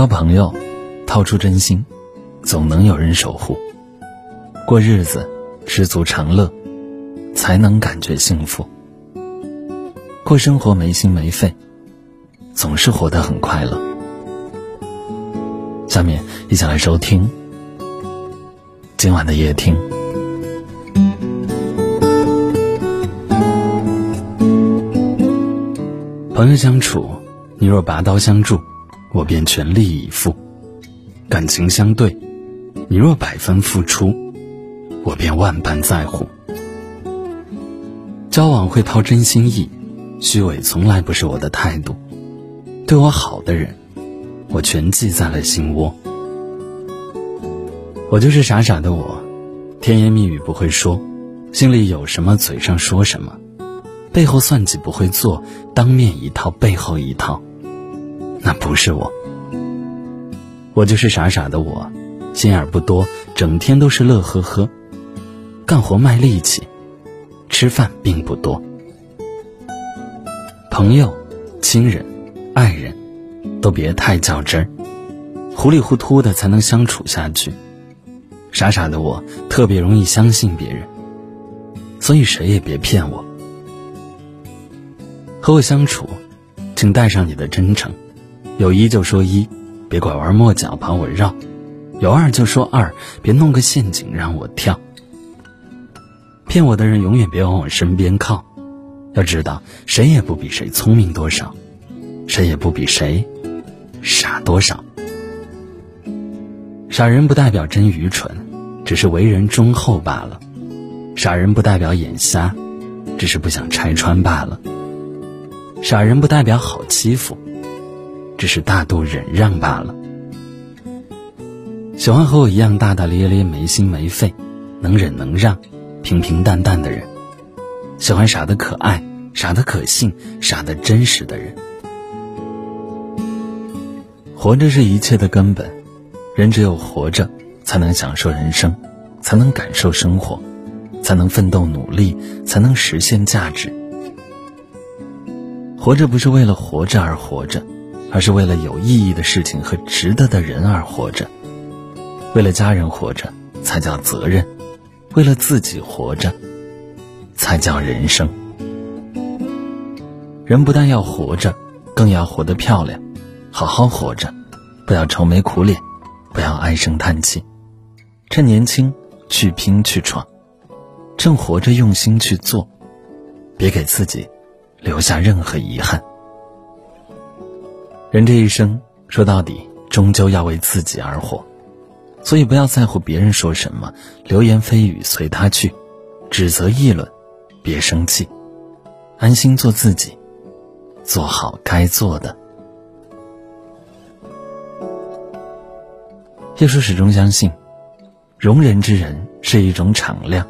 交朋友，掏出真心，总能有人守护。过日子，知足常乐，才能感觉幸福。过生活没心没肺，总是活得很快乐。下面一起来收听今晚的夜听。朋友相处，你若拔刀相助，我便全力以赴；感情相对，你若百分付出，我便万般在乎。交往会掏真心意，虚伪从来不是我的态度。对我好的人。我全记在了心窝。我就是傻傻的我，甜言蜜语不会说，心里有什么嘴上说什么，背后算计不会做，当面一套背后一套，那不是我。我就是傻傻的我，心眼不多，整天都是乐呵呵，干活卖力气，吃饭并不多。朋友、亲人、爱人。都别太较真儿，糊里糊涂的才能相处下去。傻傻的我特别容易相信别人，所以谁也别骗我。和我相处，请带上你的真诚，有一就说一，别拐弯抹角把我绕；有二就说二，别弄个陷阱让我跳。骗我的人永远别往我身边靠，要知道谁也不比谁聪明多少，谁也不比谁。傻多少？傻人不代表真愚蠢，只是为人忠厚罢了；傻人不代表眼瞎，只是不想拆穿罢了；傻人不代表好欺负，只是大度忍让罢了。喜欢和我一样大大咧咧、没心没肺、能忍能让、平平淡淡的人；喜欢傻的可爱、傻的可信、傻的真实的人。活着是一切的根本，人只有活着，才能享受人生，才能感受生活，才能奋斗努力，才能实现价值。活着不是为了活着而活着，而是为了有意义的事情和值得的人而活着。为了家人活着，才叫责任；为了自己活着，才叫人生。人不但要活着，更要活得漂亮。好好活着，不要愁眉苦脸，不要唉声叹气，趁年轻去拼去闯，趁活着用心去做，别给自己留下任何遗憾。人这一生说到底，终究要为自己而活，所以不要在乎别人说什么，流言蜚语随他去，指责议论，别生气，安心做自己，做好该做的。叶叔始终相信，容人之人是一种敞亮，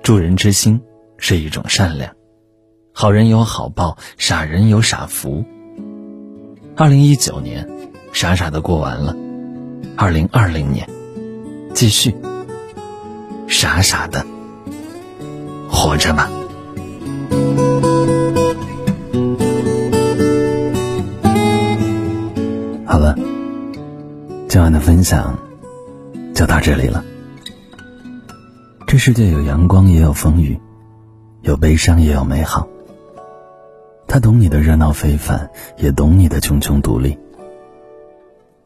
助人之心是一种善良。好人有好报，傻人有傻福。二零一九年，傻傻的过完了；二零二零年，继续傻傻的活着吧。好了，今晚的分享。就到这里了。这世界有阳光，也有风雨，有悲伤，也有美好。他懂你的热闹非凡，也懂你的茕茕独立。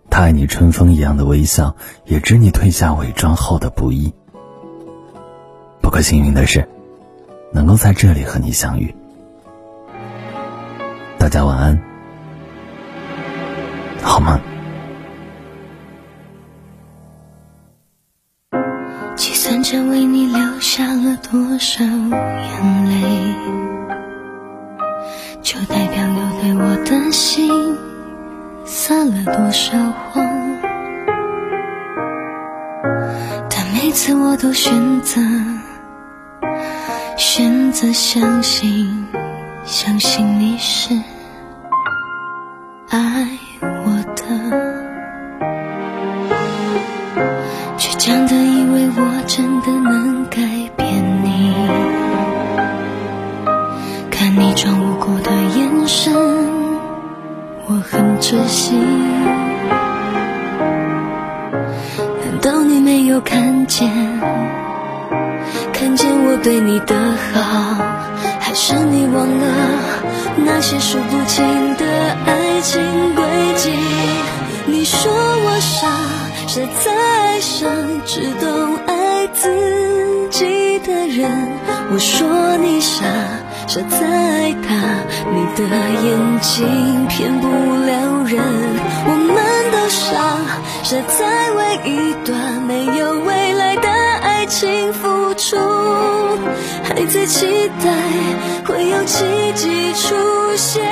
他爱你春风一样的微笑，也知你褪下伪装后的不易。不过幸运的是，能够在这里和你相遇。大家晚安，好吗？着为你流下了多少眼泪，多少谎。但每次我都选择选择相信，相信你是爱我的。倔强的以为我真的有看见，看见我对你的好，还是你忘了那些数不清的爱情轨迹？你说我傻，傻在爱上只懂爱自己的人，我说你傻。傻在爱他，你的眼睛骗不了人。我们傻，傻在为一段没有未来的爱情付出，还在期待会有奇迹出现。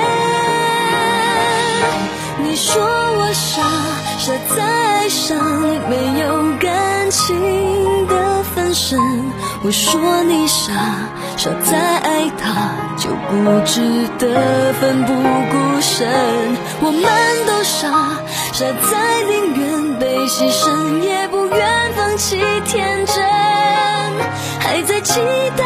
你说我傻，傻在爱上没有感情的分身。我说你傻。傻在爱他，就不值得奋不顾身。我们都傻，傻在宁愿被牺牲，也不愿放弃天真，还在期待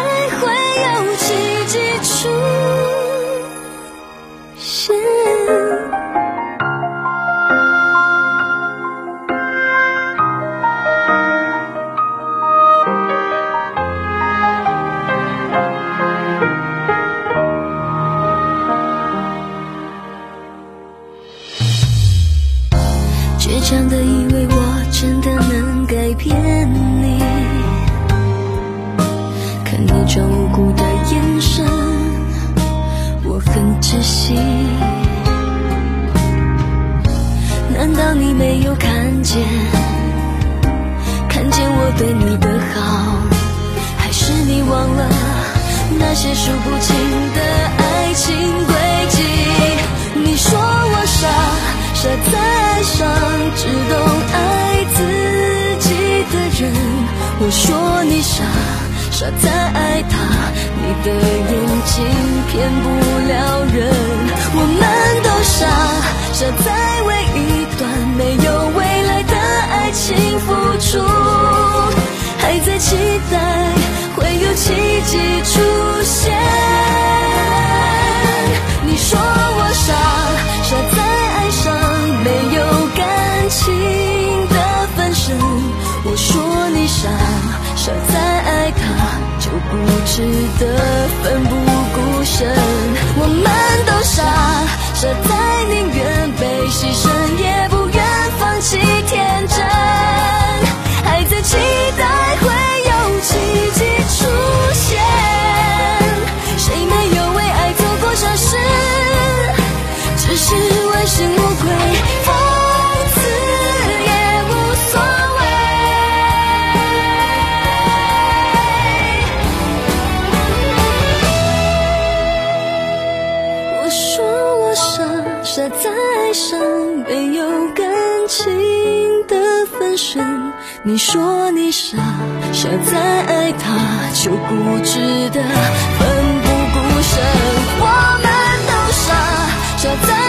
装无辜的眼神，我很窒息。难道你没有看见？看见我对你的好，还是你忘了那些数不清的爱情轨迹？你说我傻。傻在爱上只懂爱自己的人，我说你傻，傻在爱他，你的眼睛骗不了人。我们都傻，傻在为值得奋不顾身。我们都傻，傻在想再爱他就不值得，奋不顾身，我们都傻，傻在。